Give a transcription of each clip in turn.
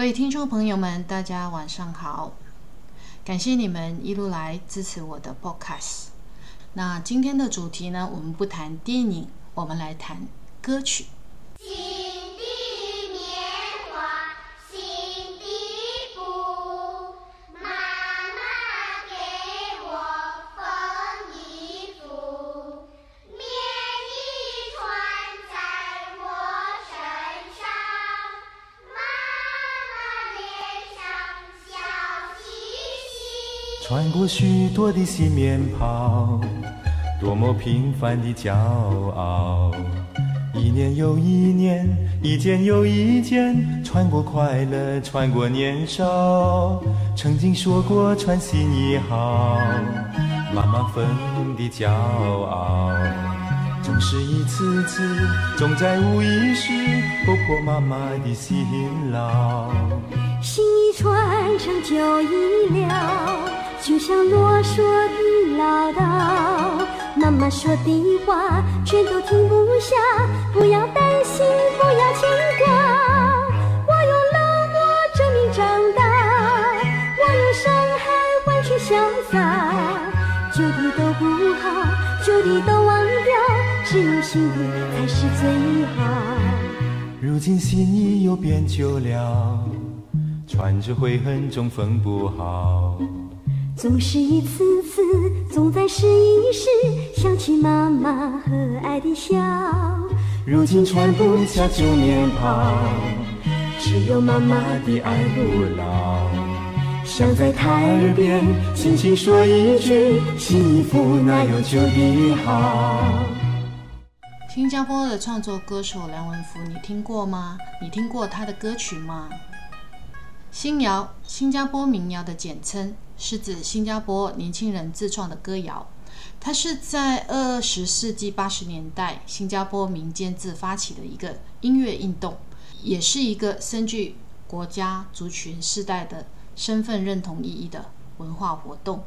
各位听众朋友们，大家晚上好！感谢你们一路来支持我的 Podcast。那今天的主题呢，我们不谈电影，我们来谈歌曲。穿过许多的新面庞，多么平凡的骄傲。一年又一年，一件又一件，穿过快乐，穿过年少。曾经说过穿新衣好，妈妈粉的骄傲。总是一次次，总在无意识戳破妈妈的辛劳。新衣穿上旧衣了。就像啰嗦的唠叨，妈妈说的话全都听不下。不要担心，不要牵挂，我用冷漠证明长大，我用伤害换取潇洒。旧的都不好，旧的都忘掉，只有新的才是最好。如今新衣又变旧了，穿着悔恨中缝不好。总是一次次，总在试一试，想起妈妈和蔼的笑。如今穿不下旧面袍，只有妈妈的爱不老。想在她耳边轻轻说一句，幸福哪有旧的好？新加坡的创作歌手梁文福，你听过吗？你听过他的歌曲吗？新谣，新加坡民谣的简称。是指新加坡年轻人自创的歌谣，它是在二十世纪八十年代新加坡民间自发起的一个音乐运动，也是一个深具国家、族群、世代的身份认同意义的文化活动。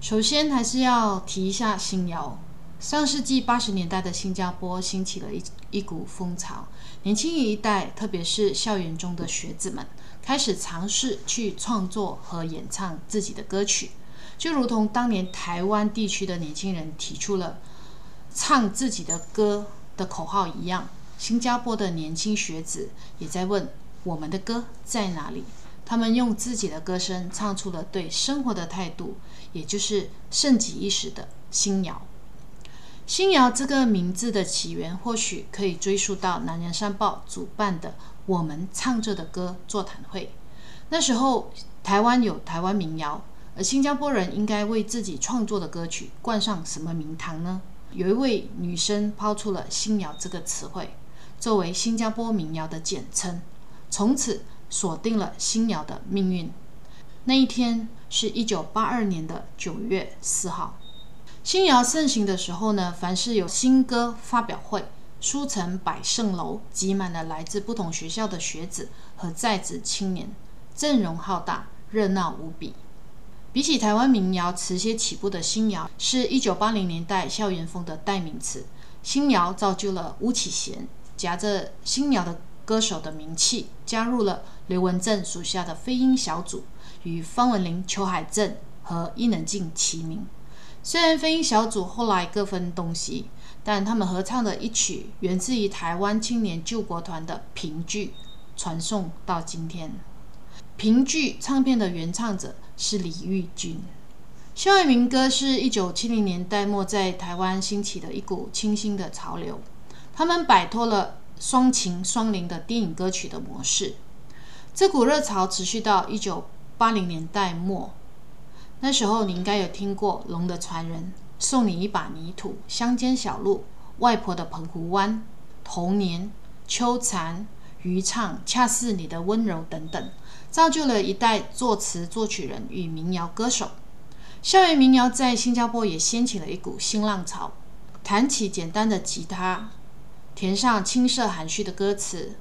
首先，还是要提一下新谣。上世纪八十年代的新加坡兴起了一一股风潮，年轻一代，特别是校园中的学子们，开始尝试去创作和演唱自己的歌曲，就如同当年台湾地区的年轻人提出了唱自己的歌的口号一样，新加坡的年轻学子也在问我们的歌在哪里？他们用自己的歌声唱出了对生活的态度，也就是盛极一时的新谣。新谣这个名字的起源，或许可以追溯到南洋商报主办的“我们唱着的歌”座谈会。那时候，台湾有台湾民谣，而新加坡人应该为自己创作的歌曲冠上什么名堂呢？有一位女生抛出了“新谣”这个词汇，作为新加坡民谣的简称，从此锁定了新谣的命运。那一天是一九八二年的九月四号。新谣盛行的时候呢，凡是有新歌发表会，书城百盛楼挤满了来自不同学校的学子和在职青年，阵容浩大，热闹无比。比起台湾民谣词些起步的新谣，是一九八零年代校园风的代名词。新谣造就了巫启贤夹着新谣的歌手的名气，加入了刘文正属下的飞鹰小组，与方文琳、裘海正和伊能静齐名。虽然飞鹰小组后来各分东西，但他们合唱的一曲源自于台湾青年救国团的《评剧》，传颂到今天。《评剧》唱片的原唱者是李玉君。校园民歌是一九七零年代末在台湾兴起的一股清新的潮流，他们摆脱了双情双灵的电影歌曲的模式。这股热潮持续到一九八零年代末。那时候你应该有听过《龙的传人》《送你一把泥土》《乡间小路》《外婆的澎湖湾》《童年》《秋蝉》《渔唱》《恰似你的温柔》等等，造就了一代作词作曲人与民谣歌手。校园民谣在新加坡也掀起了一股新浪潮。弹起简单的吉他，填上青涩含蓄的歌词，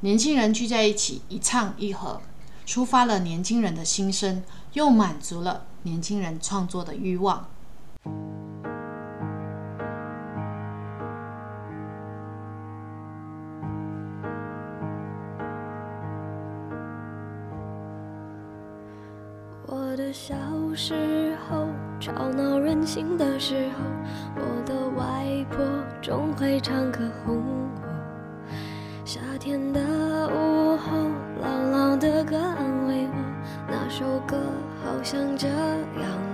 年轻人聚在一起，一唱一和，抒发了年轻人的心声。又满足了年轻人创作的欲望。我的小时候吵闹任性的时候我的外婆总会唱歌哄我。夏天的午后朗朗的歌首歌好像这样。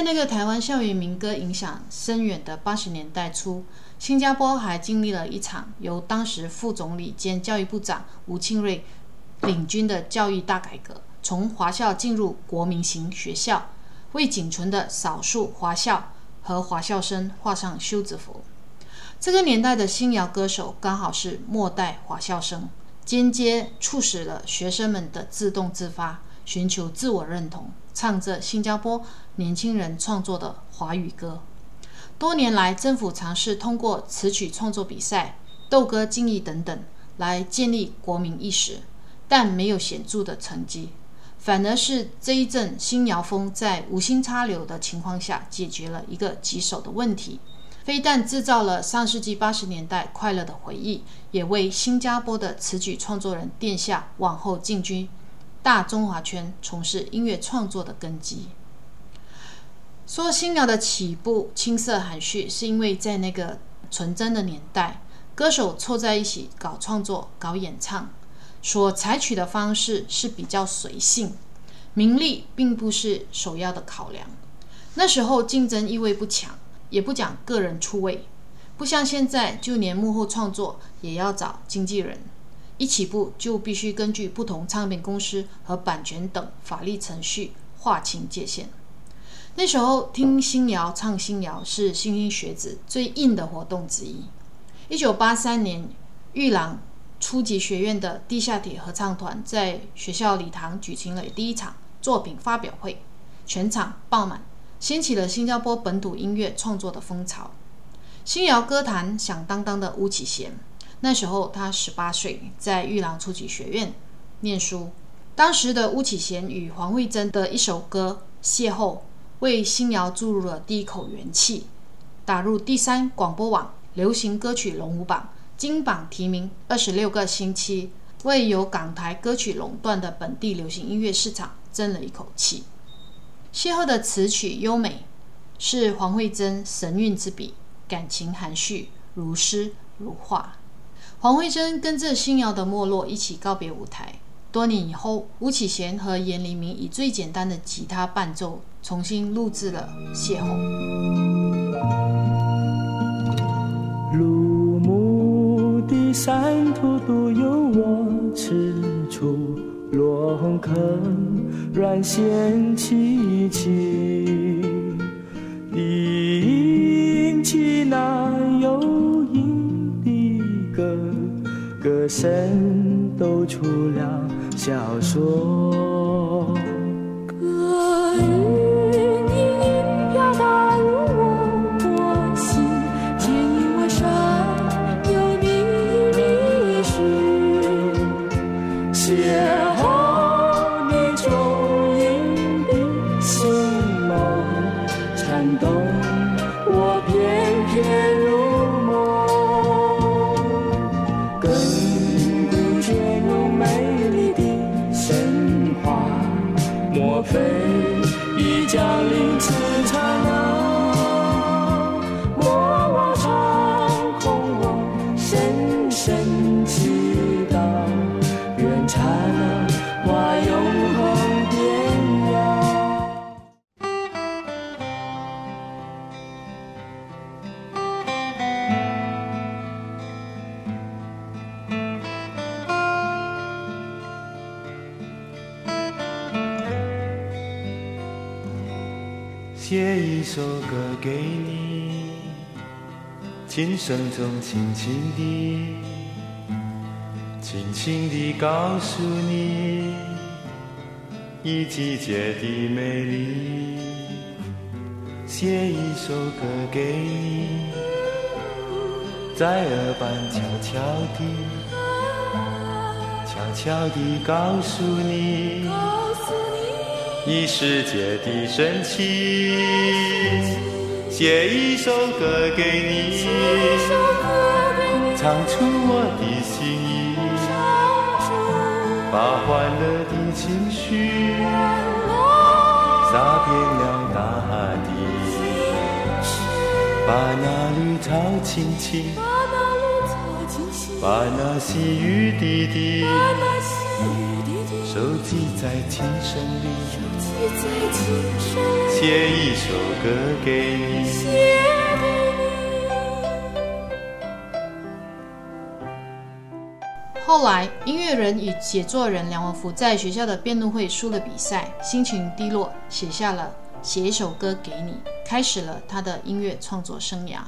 在那个台湾校园民歌影响深远的八十年代初，新加坡还经历了一场由当时副总理兼教育部长吴庆瑞领军的教育大改革，从华校进入国民型学校，为仅存的少数华校和华校生画上休止符。这个年代的新谣歌手刚好是末代华校生，间接促使了学生们的自动自发，寻求自我认同，唱着新加坡年轻人创作的华语歌。多年来，政府尝试通过词曲创作比赛、斗歌竞艺等等来建立国民意识，但没有显著的成绩。反而是这一阵新谣风在无心插柳的情况下，解决了一个棘手的问题。非但制造了上世纪八十年代快乐的回忆，也为新加坡的词曲创作人奠下往后进军大中华圈从事音乐创作的根基。说新谣的起步青涩含蓄，是因为在那个纯真的年代，歌手凑在一起搞创作、搞演唱，所采取的方式是比较随性，名利并不是首要的考量。那时候竞争意味不强。也不讲个人出位，不像现在，就连幕后创作也要找经纪人。一起步就必须根据不同唱片公司和版权等法律程序划清界限。那时候听新谣、唱新谣是新兴学子最硬的活动之一。一九八三年，玉郎初级学院的地下铁合唱团在学校礼堂举行了第一场作品发表会，全场爆满。掀起了新加坡本土音乐创作的风潮。新谣歌坛响当当的巫启贤，那时候他十八岁，在玉郎初级学院念书。当时的巫启贤与黄慧珍的一首歌《邂逅》，为新谣注入了第一口元气，打入第三广播网流行歌曲龙虎榜金榜题名二十六个星期，为由港台歌曲垄断的本地流行音乐市场争了一口气。邂逅的词曲优美，是黄慧珍神韵之笔，感情含蓄，如诗如画。黄慧珍跟着新谣的没落一起告别舞台。多年以后，吴启贤和严黎明以最简单的吉他伴奏，重新录制了《邂逅》。入目的山途独有我此处，落红坑。软弦凄凄，引起那幽隐歌歌声都出了小说。歌声飘荡声中轻轻地，轻轻地告诉你，一季节的美丽。写一首歌给你，在耳畔悄悄地，悄悄地告诉你。一世界的深情，写一首歌给你，唱出我的心意，把欢乐的情绪洒遍了大地，把那绿草青青，把那细雨滴滴，收集在琴声里。写一首歌给你。后来，音乐人与写作人梁文福在学校的辩论会输了比赛，心情低落，写下了《写一首歌给你》，开始了他的音乐创作生涯。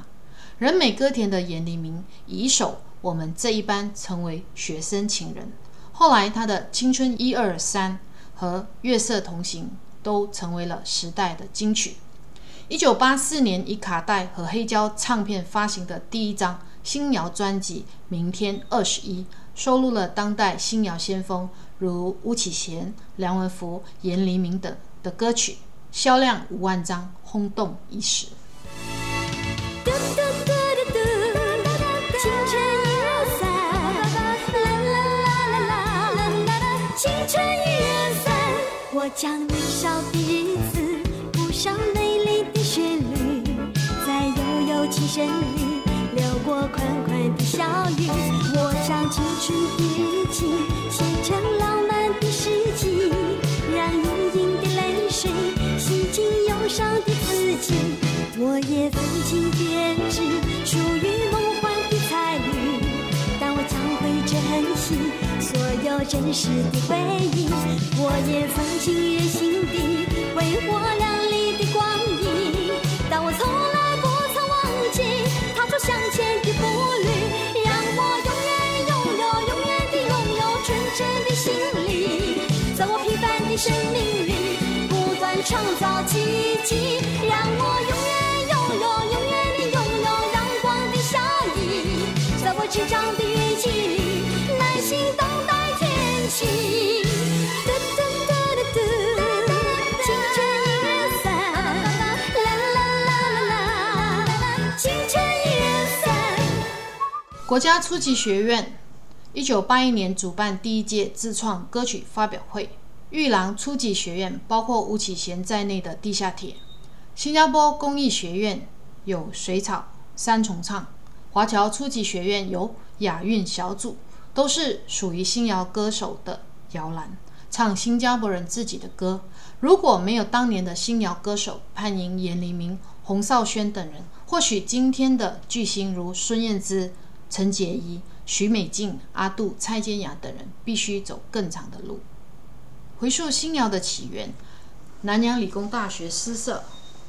人美歌甜的严黎明以一首《我们这一班》成为学生情人。后来，他的《青春一二三》和《月色同行》。都成为了时代的金曲。一九八四年以卡带和黑胶唱片发行的第一张新谣专辑《明天二十一》，收录了当代新谣先锋如巫启贤、梁文福、严黎明等的歌曲，销量五万张，轰动一时。我将年少的日子谱上美丽的旋律，在悠悠琴声里流过款款的小雨。我将青春的日记写成浪漫的诗集，让盈盈的泪水洗净忧伤的自己。我也曾经编织属于梦真实的回忆，我也曾经热心地挥霍亮丽的光阴，但我从来不曾忘记踏出向前的步履，让我永远拥有，永远地拥有纯真的心灵，在我平凡的生命里不断创造奇迹，让我永远拥有，永远国家初级学院一九八一年主办第一届自创歌曲发表会，玉郎初级学院包括吴启贤在内的地下铁，新加坡工艺学院有水草三重唱，华侨初级学院有雅韵小组。都是属于新谣歌手的摇篮，唱新加坡人自己的歌。如果没有当年的新谣歌手潘迎、严黎明、洪少轩等人，或许今天的巨星如孙燕姿、陈洁仪、许美静、阿杜、蔡健雅等人，必须走更长的路。回溯新谣的起源，南洋理工大学诗社，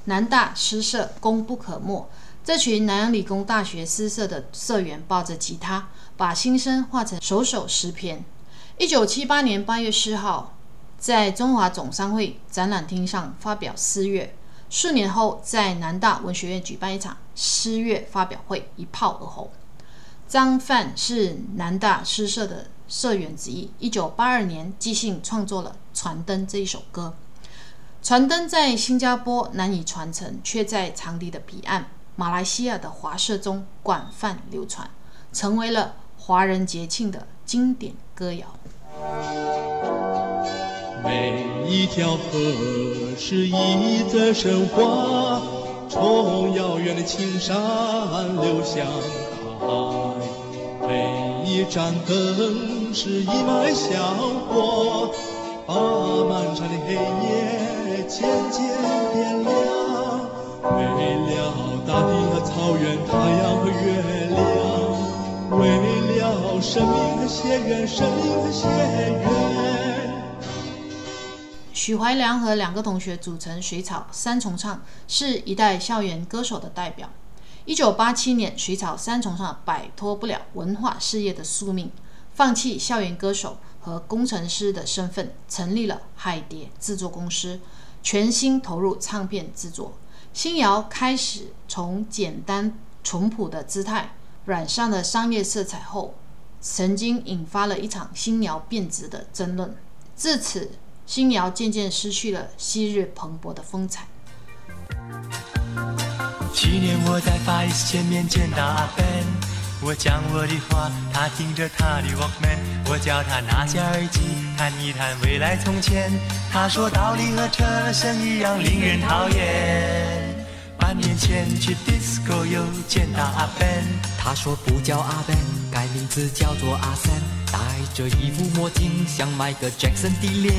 南大诗社功不可没。这群南洋理工大学诗社的社员抱着吉他，把心声画成首首诗篇。一九七八年八月四号，在中华总商会展览厅上发表诗乐。数年后，在南大文学院举办一场诗乐发表会，一炮而红。张范是南大诗社的社员之一。一九八二年，即兴创作了《传灯》这一首歌。《传灯》在新加坡难以传承，却在长堤的彼岸。马来西亚的华社中广泛流传，成为了华人节庆的经典歌谣。每一条河是一则神话，从遥远的青山流向大海。一盏灯是一脉香火，把漫长的黑夜渐渐点亮。为了。大地和草原，太阳和月亮，为了生命和血缘，生命和血缘。许怀良和两个同学组成水草三重唱，是一代校园歌手的代表。一九八七年，水草三重唱摆脱不了文化事业的宿命，放弃校园歌手和工程师的身份，成立了海蝶制作公司，全心投入唱片制作。新谣开始从简单淳朴的姿态染上了商业色彩后，曾经引发了一场新谣变质的争论。自此，新谣渐渐失去了昔日蓬勃的风采。去年我在 Face 前面见到阿 Ben，我讲我的话，他听着他的 Walkman，我叫他拿下耳机，谈一谈未来从前。他说道理和车声一样令人讨厌。半年前去 Disco 又见到阿 Ben，他说不叫阿 Ben，改名字叫做阿 Sam，戴着一副墨镜，像迈克 Jackson 的脸。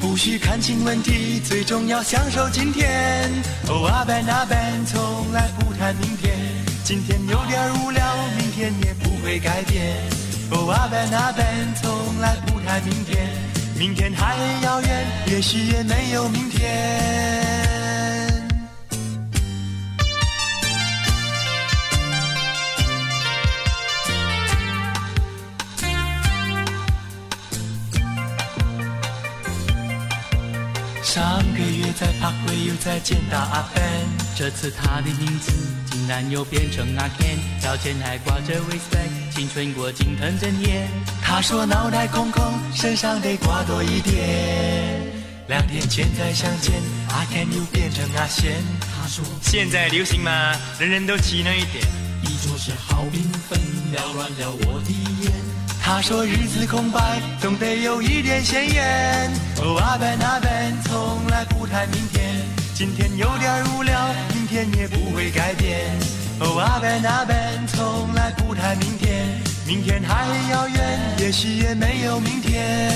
不需看清问题，最重要享受今天。哦，阿班阿 Ben 从来不谈明天，今天有点无聊，明天也不会改变。哦，阿班阿 Ben 从来不谈明天，明天还很遥远，也许也没有明天。上个月在派对又再见到阿 Ben，这次他的名字竟然又变成阿 Ken，腰间还挂着 waistbag，青春过尽腾真眼。他说脑袋空空，身上得挂多一点。两天前再相见，阿 Ken 又变成阿贤。他说现在流行嘛，人人都气那一点。你做事好缤纷，缭乱了我的眼。他说日子空白，总得有一点鲜艳。哦，阿 Ben 阿笨从来不谈明天，今天有点无聊，明天也不会改变。哦，阿 Ben 阿笨从来不谈明天，明天还很遥远，也许也没有明天。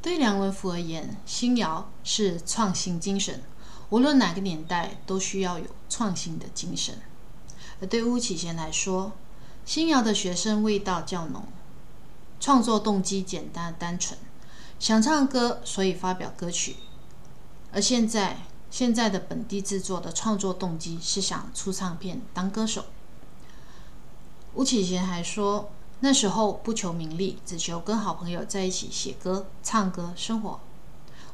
对梁文福而言，新谣是创新精神，无论哪个年代都需要有创新的精神。而对巫启贤来说，新谣的学生味道较浓，创作动机简单单纯，想唱歌所以发表歌曲。而现在现在的本地制作的创作动机是想出唱片当歌手。吴启贤还说，那时候不求名利，只求跟好朋友在一起写歌、唱歌、生活。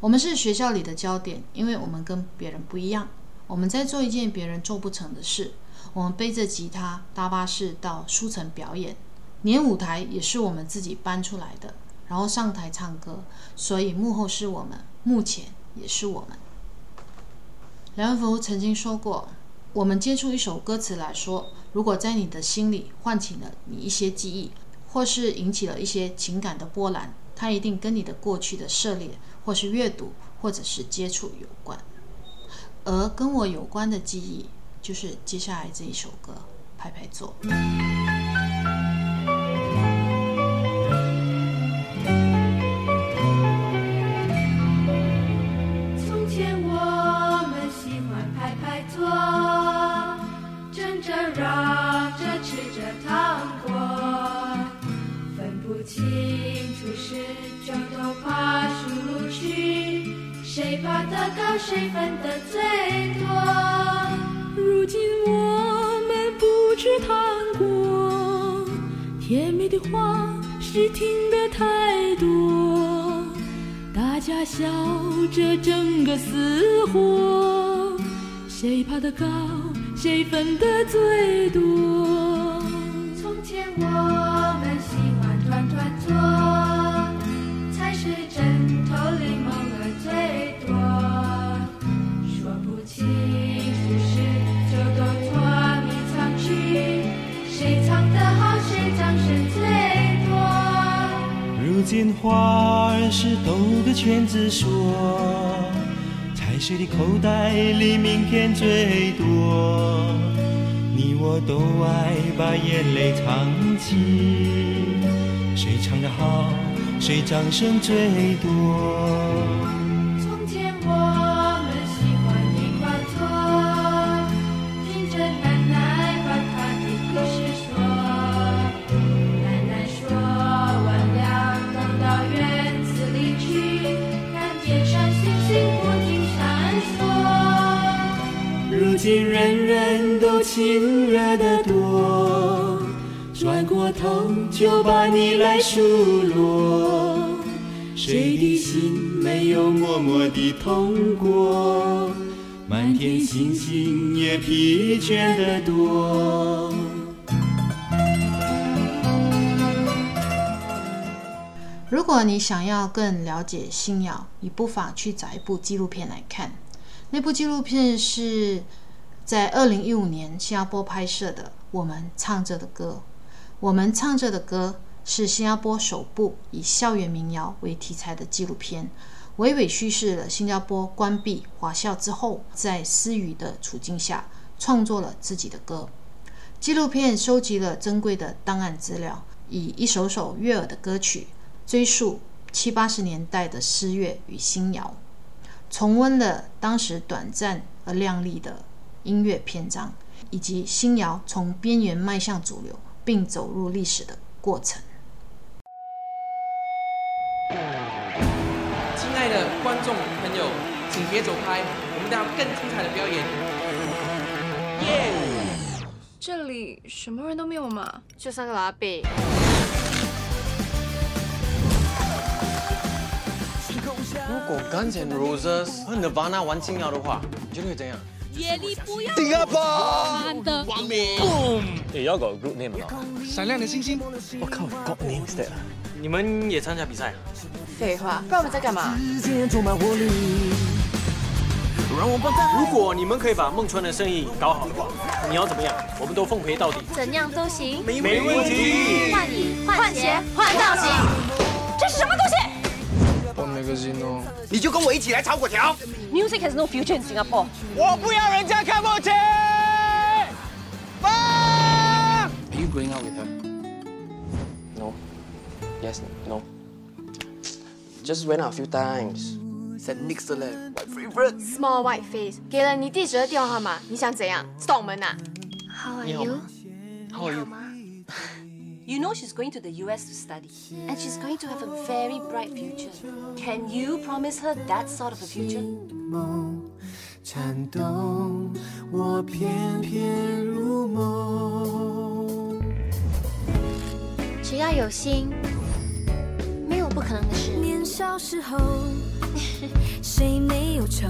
我们是学校里的焦点，因为我们跟别人不一样，我们在做一件别人做不成的事。我们背着吉他搭巴士到书城表演，连舞台也是我们自己搬出来的，然后上台唱歌。所以幕后是我们，目前也是我们。梁文福曾经说过：“我们接触一首歌词来说，如果在你的心里唤起了你一些记忆，或是引起了一些情感的波澜，它一定跟你的过去的涉猎，或是阅读，或者是接触有关。而跟我有关的记忆。”就是接下来这一首歌，拍拍坐。从前我们喜欢拍拍坐，争着嚷着吃着糖果，分不清楚是就都爬树路去，谁爬得高谁分得最多。你的话是听得太多，大家笑着争个死活，谁爬得高，谁分得最多。从前我是兜个圈子说，踩水的口袋里名片最多。你我都爱把眼泪藏起，谁唱得好，谁掌声最多。今人人都亲热的多，转过头就把你来数落。谁的心没有默默地痛过？满天星星也疲倦的多。如果你想要更了解新谣，你不妨去找一部纪录片来看。那部纪录片是在二零一五年新加坡拍摄的《我们唱着的歌》。我们唱着的歌是新加坡首部以校园民谣为题材的纪录片，娓娓叙事了新加坡关闭华校之后，在私语的处境下创作了自己的歌。纪录片收集了珍贵的档案资料，以一首首悦耳的歌曲。追溯七八十年代的诗乐与新谣，重温了当时短暂而亮丽的音乐篇章，以及新谣从边缘迈向主流并走入历史的过程。亲爱的观众朋友，请别走开，我们还有更精彩的表演。耶！这里什么人都没有嘛？就三个阿伯。如果 Guns N' Roses 和 Nirvana 玩新谣的话，你觉得会怎样？夜里不要第二波玩的完美。Hey, y'all got a group name not? 闪亮的星星。What kind of god name that? 你们也参加比赛啊？废话，不然我们在干嘛？如果你们可以把孟川的生意搞好的话，你要怎么样？我们都奉陪到底。怎样都行，没问题。换衣、换鞋、换造型，这是什么东西 你就跟我一起来炒粿条。 ？Music has no future in Singapore。我不要人家看不起。 Are you going out with her? No. Yes, no. Just went out a few times. Said mix 的嘞，my favorite。 Small white face，给了你地址和电话号码，你想怎样？送门呐？How are 你好 you？吗？How are you？ You know she's going to the US to study, and she's going to have a very bright future. Can you promise her that sort of a future? 颤动，我偏偏入梦。只要有心，没有不可能的事。年少时候，谁没有愁？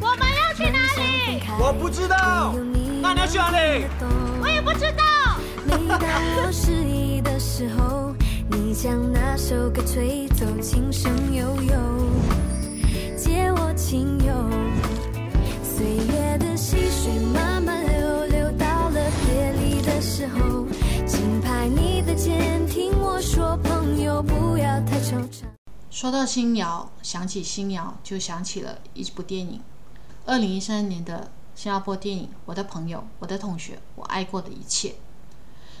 我们要去哪里？我不知道。那你要去哪里？我也不知道。 将那首歌吹奏，轻声悠悠，借我情悠。岁月的溪水慢慢流，流到了别离的时候，轻拍你的肩，听我说，朋友不要太惆怅。说到新谣，想起新谣就想起了一部电影，二零一三年的新加坡电影《我的朋友、我的同学、我爱过的一切》。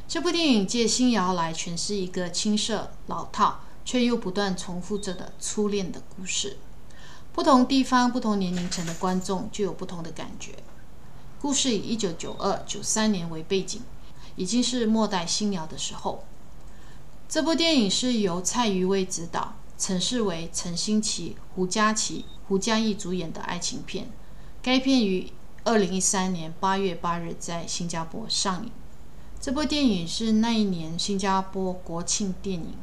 这部电影借新谣来诠释一个青涩、老套却又不断重复着的初恋的故事。不同地方、不同年龄层的观众就有不同的感觉。故事以一九九二、九三年为背景，已经是末代新谣的时候。这部电影是由蔡余威执导。陈世维、陈新奇、胡佳琪、胡嘉义主演的爱情片，该片于二零一三年八月八日在新加坡上映。这部电影是那一年新加坡国庆电影。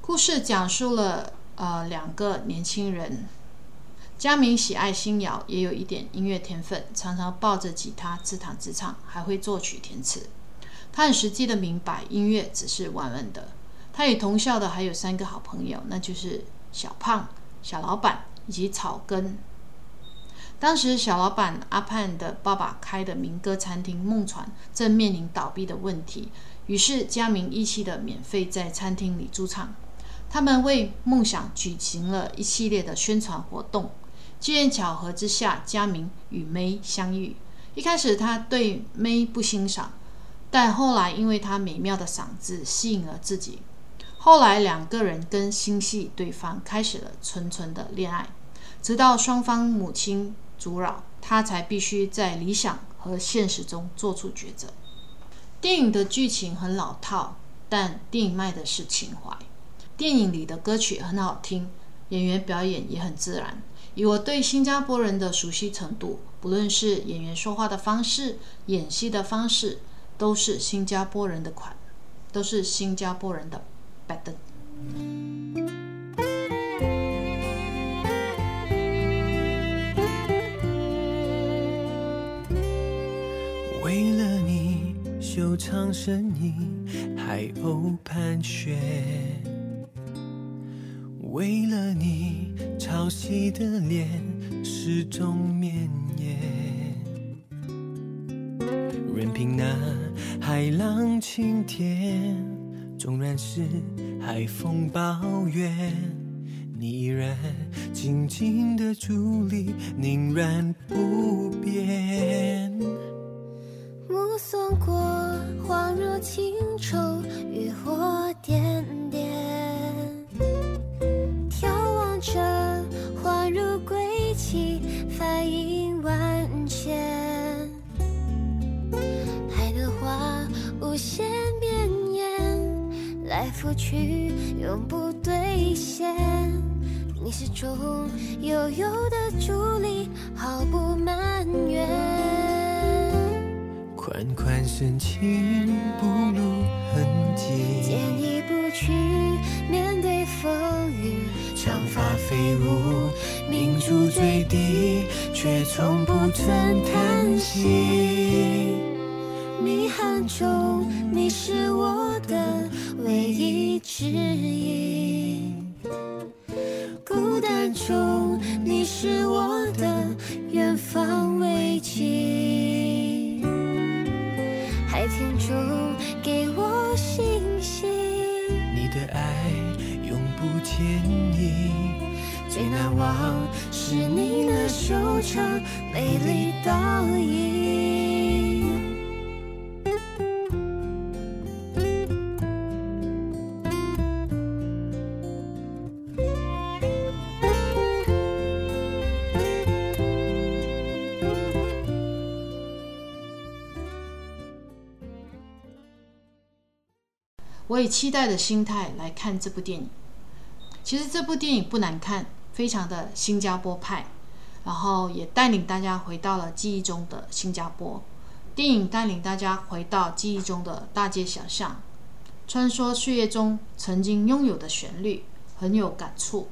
故事讲述了呃两个年轻人，佳明喜爱新谣，也有一点音乐天分，常常抱着吉他自弹自唱，还会作曲填词。他很实际的明白，音乐只是玩玩的。他与同校的还有三个好朋友，那就是小胖、小老板以及草根。当时小老板阿盼的爸爸开的民歌餐厅梦传正面临倒闭的问题，于是佳明义气的免费在餐厅里驻唱。他们为梦想举行了一系列的宣传活动。机缘巧合之下，佳明与 May 相遇。一开始他对 May 不欣赏，但后来因为她美妙的嗓子吸引了自己。后来两个人更心系对方，开始了纯纯的恋爱，直到双方母亲阻扰，他才必须在理想和现实中做出抉择。电影的剧情很老套，但电影卖的是情怀。电影里的歌曲很好听，演员表演也很自然，以我对新加坡人的熟悉程度，不论是演员说话的方式、演戏的方式，都是新加坡人的款，都是新加坡人的 better。为了你，修长身影，海鸥盘旋；为了你，潮汐的脸始终绵延。任凭那海浪晴天，纵然是海风抱怨，你依然静静的伫立，凝然不变。目送过恍若轻舟，渔火点点，眺望着恍如归期，繁影万千。爱的花无限绵延，来赴去永不兑现。你始终悠悠的伫立，毫不埋怨。款款深情不露痕迹，见你不去，面对风雨，长发飞舞，明珠坠地，却从不曾叹息。迷航中，你是我的唯一指引；孤单中，你是我的远方慰藉。最难忘是你那修长美丽倒影。我以期待的心态来看这部电影。其实这部电影不难看，非常的新加坡派，然后也带领大家回到了记忆中的新加坡。电影带领大家回到记忆中的大街小巷，穿梭岁月中曾经拥有的旋律，很有感触。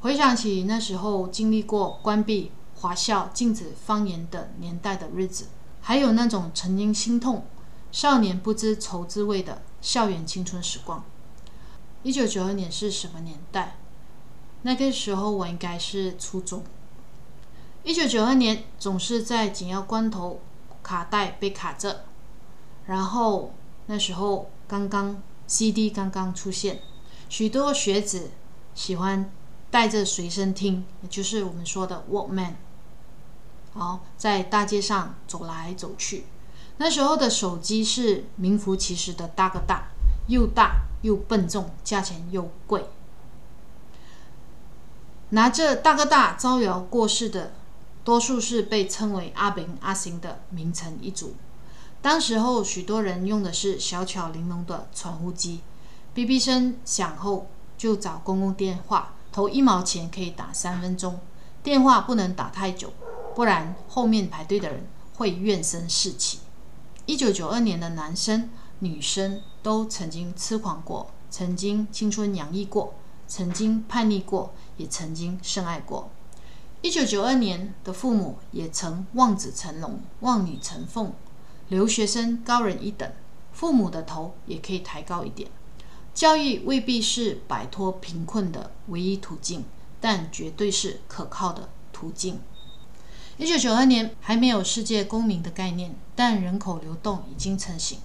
回想起那时候经历过关闭华校禁止方言的年代的日子，还有那种曾经心痛少年不知愁滋味的校园青春时光。一九九二年是什么年代？那个时候我应该是初中。一九九二年总是在紧要关头，卡带被卡着，然后那时候刚刚 CD 刚刚出现，许多学子喜欢带着随身听，也就是我们说的 Walkman，好在大街上走来走去。那时候的手机是名副其实的大哥大，又大。又笨重，价钱又贵。拿着大哥大招摇过市的，多数是被称为阿炳阿行的名臣一族。当时候，许多人用的是小巧玲珑的传呼机，哔哔声响后就找公共电话，投一毛钱可以打三分钟。电话不能打太久，不然后面排队的人会怨声四起。一九九二年的男生。女生都曾经痴狂过，曾经青春洋溢过，曾经叛逆过，也曾经深爱过。一九九二年的父母也曾望子成龙，望女成凤，留学生高人一等，父母的头也可以抬高一点。教育未必是摆脱贫困的唯一途径，但绝对是可靠的途径。一九九二年还没有世界公民的概念，但人口流动已经成型。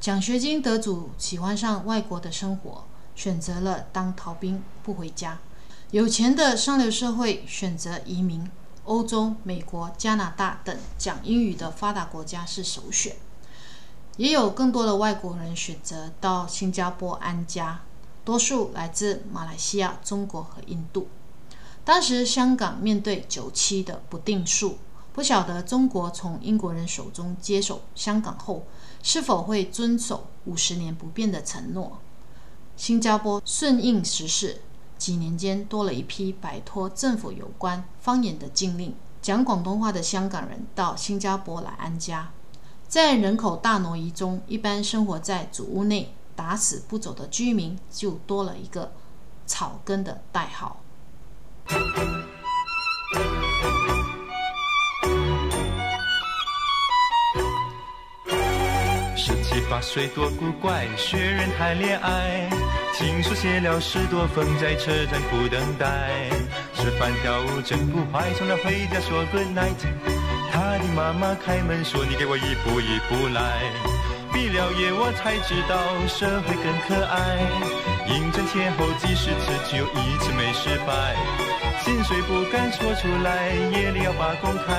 奖学金得主喜欢上外国的生活，选择了当逃兵不回家；有钱的上流社会选择移民，欧洲、美国、加拿大等讲英语的发达国家是首选。也有更多的外国人选择到新加坡安家，多数来自马来西亚、中国和印度。当时香港面对九七的不定数，不晓得中国从英国人手中接手香港后。是否会遵守五十年不变的承诺？新加坡顺应时势，几年间多了一批摆脱政府有关方言的禁令，讲广东话的香港人到新加坡来安家。在人口大挪移中，一般生活在祖屋内打死不走的居民就多了一个“草根”的代号。十七八岁多古怪，学人谈恋爱。情书写了十多封，在车站不等待。吃饭跳舞真不坏，从那回家说 good night。他的妈妈开门说：“你给我一步一步来。”毕了业我才知道社会更可爱。应征前后几十次，只有一次没失败。薪水不敢说出来，夜里要把工开。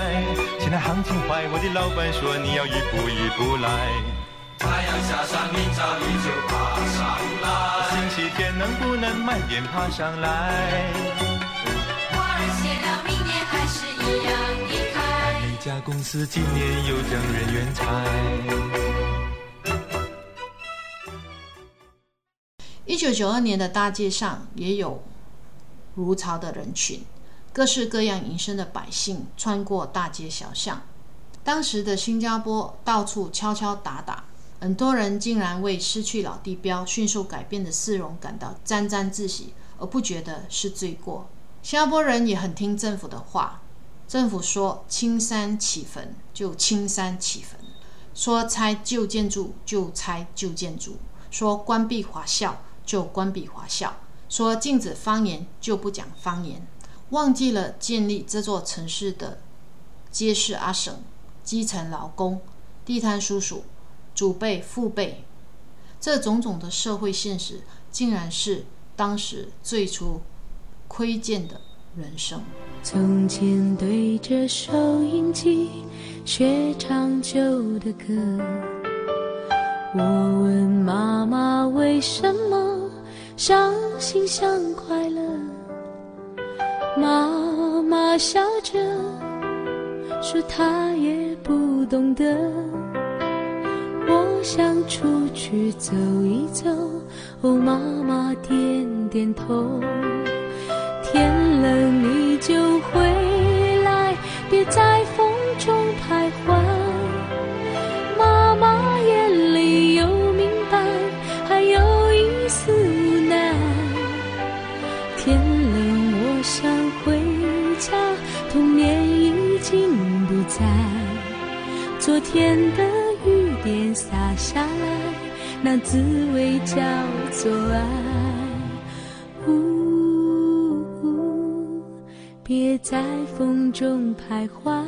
现在行情坏，我的老板说你要一步一步来。太阳下山，明早你就爬上来。天能不能慢点爬上来？花儿谢了，明年还是一样的开。哪家公司今年又将人员裁？一九九二年的大街上也有如潮的人群，各式各样营生的百姓穿过大街小巷。当时的新加坡到处敲敲打打。很多人竟然为失去老地标、迅速改变的市容感到沾沾自喜，而不觉得是罪过。新加坡人也很听政府的话，政府说青山起坟就青山起坟，说拆旧建筑就拆旧建筑，说关闭华校就关闭华校，说禁止方言就不讲方言，忘记了建立这座城市的街市阿婶、基层劳工、地摊叔叔。祖辈、父辈，这种种的社会现实，竟然是当时最初窥见的人生。从前对着收音机学唱旧的歌，我问妈妈为什么伤心像快乐，妈妈笑着说她也不懂得。想出去走一走，哦，妈妈点点头。天冷你就回来，别在风中徘徊。妈妈眼里有明白，还有一丝无奈。天冷我想回家，童年已经不在。昨天的。雨点下来，那滋味叫做爱。呜，别在风中徘徊。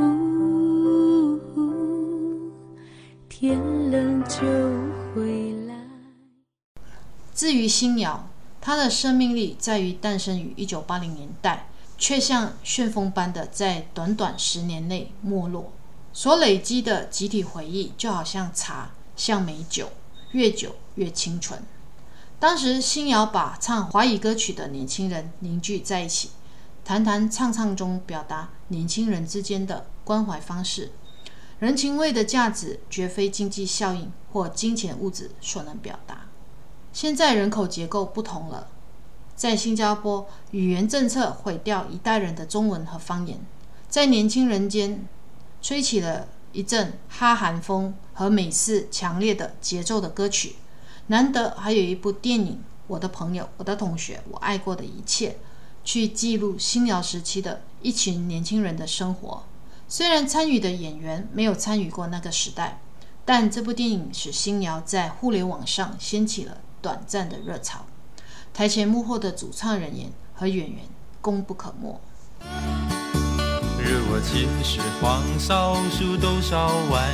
呜，天冷就回来。至于新谣，它的生命力在于诞生于一九八零年代，却像旋风般的在短短十年内没落。所累积的集体回忆，就好像茶，像美酒，越久越清纯。当时新瑶把唱华语歌曲的年轻人凝聚在一起，谈谈唱唱中表达年轻人之间的关怀方式。人情味的价值绝非经济效应或金钱物质所能表达。现在人口结构不同了，在新加坡，语言政策毁掉一代人的中文和方言，在年轻人间。吹起了一阵哈韩风和美式强烈的节奏的歌曲，难得还有一部电影《我的朋友，我的同学，我爱过的一切》，去记录新谣时期的一群年轻人的生活。虽然参与的演员没有参与过那个时代，但这部电影使新谣在互联网上掀起了短暂的热潮。台前幕后的主唱人员和演员功不可没。如果其实黄烧书都烧完，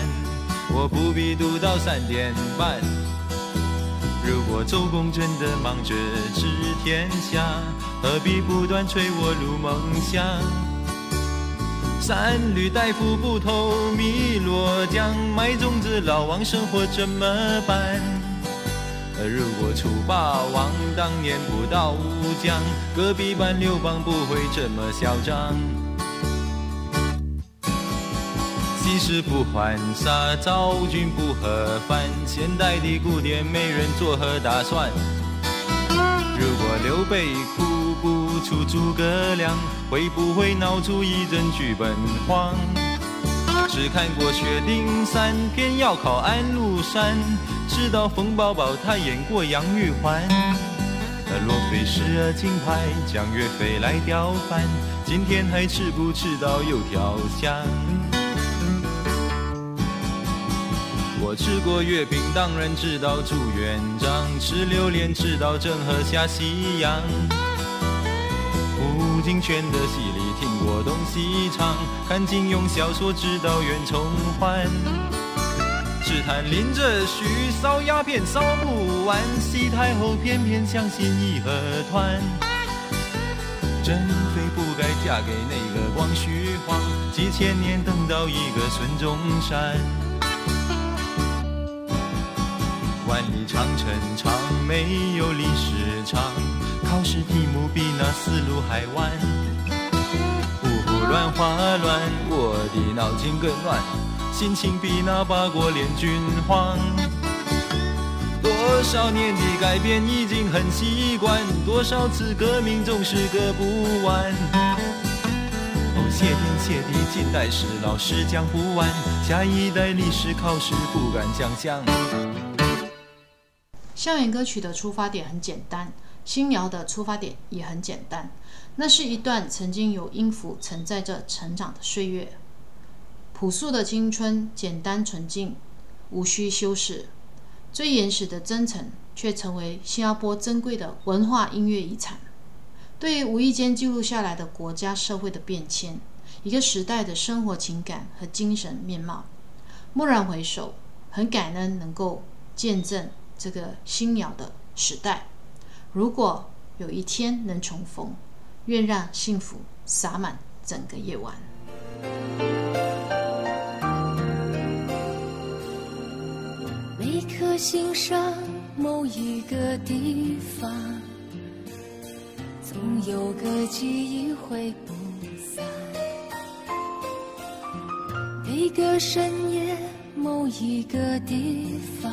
我不必读到三点半。如果周公真的忙着治天下，何必不断催我入梦乡？三闾大夫不投汨罗江，卖粽子老王生活怎么办？如果楚霸王当年不到乌江，隔壁班刘邦不会这么嚣张。历史不换杀，昭君不和番。现代的古典美人作何打算？如果刘备哭不出诸葛亮，会不会闹出一阵剧本荒？只看过薛丁山，偏要考安禄山。知道冯宝宝他演过杨玉环。若非时而金牌，将岳飞来调翻，今天还吃不吃到油条香？我吃过月饼，当然知道朱元璋；吃榴莲，知道郑和下西洋。胡金铨的戏里听过东西唱，看金庸小说知道袁崇焕。只谈林则徐烧鸦片烧不完，西太后偏偏相信义和团。珍妃不该嫁给那个光绪皇，几千年等到一个孙中山。万里长城长，没有历史长，考试题目比那思路还晚。五胡乱花乱，我的脑筋更乱。心情比那八国联军慌，多少年的改变已经很习惯，多少次革命总是革不完。哦，谢天谢地，近代史老师讲不完，下一代历史考试不敢想象。校园歌曲的出发点很简单，新谣的出发点也很简单，那是一段曾经有音符承载着成长的岁月。朴素的青春，简单纯净，无需修饰，最原始的真诚，却成为新加坡珍贵的文化音乐遗产。对无意间记录下来的国家社会的变迁，一个时代的生活情感和精神面貌。蓦然回首，很感恩能够见证这个新鸟的时代。如果有一天能重逢，愿让幸福洒满整个夜晚。每颗心上某一个地方，总有个记忆会不散。每个深夜某一个地方，